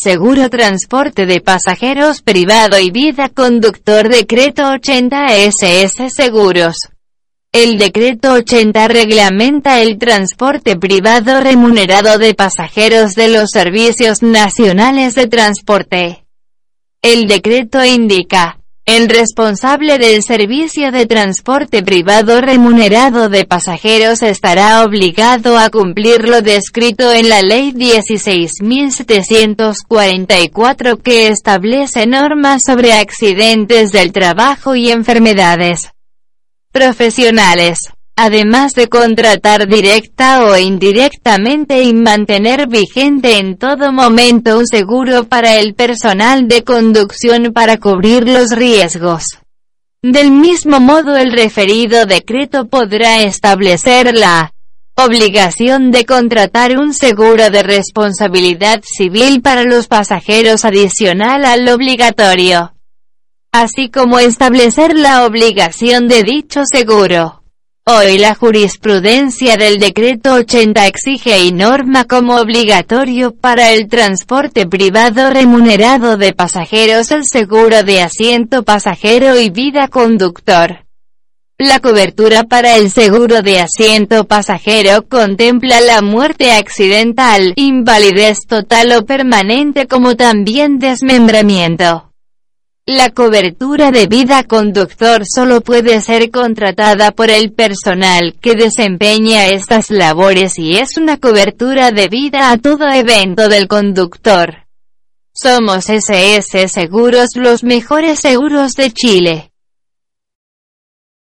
Seguro Transporte de Pasajeros Privado y Vida Conductor Decreto 80 SS Seguros. El Decreto 80 reglamenta el transporte privado remunerado de pasajeros de los servicios nacionales de transporte. El decreto indica, el responsable del servicio de transporte privado remunerado de pasajeros estará obligado a cumplir lo descrito en la Ley 16.744 que establece normas sobre accidentes del trabajo y enfermedades profesionales además de contratar directa o indirectamente y mantener vigente en todo momento un seguro para el personal de conducción para cubrir los riesgos. Del mismo modo el referido decreto podrá establecer la obligación de contratar un seguro de responsabilidad civil para los pasajeros adicional al obligatorio, así como establecer la obligación de dicho seguro. Hoy la jurisprudencia del decreto 80 exige y norma como obligatorio para el transporte privado remunerado de pasajeros el seguro de asiento pasajero y vida conductor. La cobertura para el seguro de asiento pasajero contempla la muerte accidental, invalidez total o permanente como también desmembramiento. La cobertura de vida conductor solo puede ser contratada por el personal que desempeña estas labores y es una cobertura de vida a todo evento del conductor. Somos SS Seguros los mejores seguros de Chile.